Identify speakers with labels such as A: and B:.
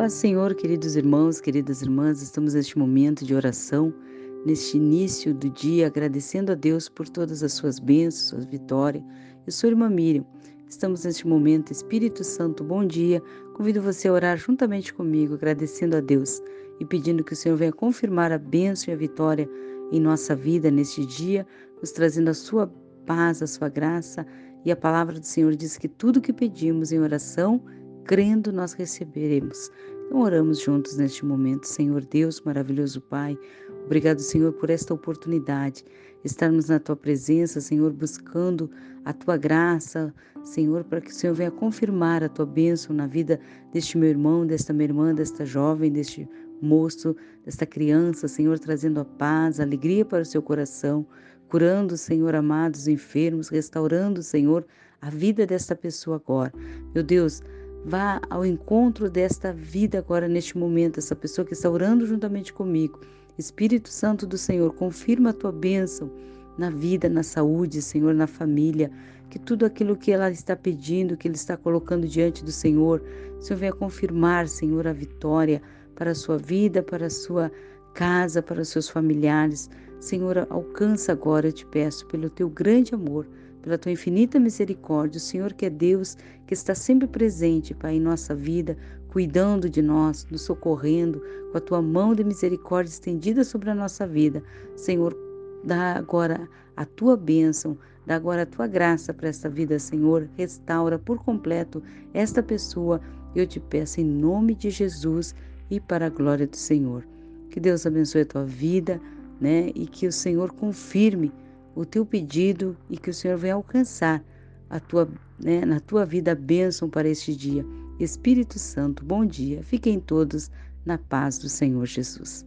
A: Paz Senhor, queridos irmãos, queridas irmãs, estamos neste momento de oração, neste início do dia, agradecendo a Deus por todas as suas bênçãos, suas vitórias. Eu sou irmã Miriam. Estamos neste momento, Espírito Santo, bom dia. Convido você a orar juntamente comigo, agradecendo a Deus e pedindo que o Senhor venha confirmar a bênção e a vitória em nossa vida neste dia, nos trazendo a sua paz, a sua graça. E a palavra do Senhor diz que tudo que pedimos em oração, crendo, nós receberemos. Então, oramos juntos neste momento. Senhor Deus, maravilhoso Pai, obrigado, Senhor, por esta oportunidade, estarmos na Tua presença, Senhor, buscando a Tua graça, Senhor, para que o Senhor venha confirmar a Tua bênção na vida deste meu irmão, desta minha irmã, desta jovem, deste moço, desta criança, Senhor, trazendo a paz, a alegria para o seu coração, curando, Senhor, amados enfermos, restaurando, Senhor, a vida desta pessoa agora. Meu Deus, Vá ao encontro desta vida agora, neste momento, essa pessoa que está orando juntamente comigo. Espírito Santo do Senhor, confirma a tua bênção na vida, na saúde, Senhor, na família, que tudo aquilo que ela está pedindo, que ele está colocando diante do Senhor, o Senhor venha confirmar, Senhor, a vitória para a sua vida, para a sua casa, para os seus familiares. Senhor, alcança agora, eu te peço, pelo teu grande amor pela tua infinita misericórdia, o Senhor que é Deus, que está sempre presente, Pai, em nossa vida, cuidando de nós, nos socorrendo, com a tua mão de misericórdia estendida sobre a nossa vida. Senhor, dá agora a tua bênção, dá agora a tua graça para esta vida, Senhor. Restaura por completo esta pessoa. Eu te peço em nome de Jesus e para a glória do Senhor. Que Deus abençoe a tua vida, né? E que o Senhor confirme o teu pedido e que o Senhor venha alcançar a tua, né, na tua vida a bênção para este dia. Espírito Santo, bom dia. Fiquem todos na paz do Senhor Jesus.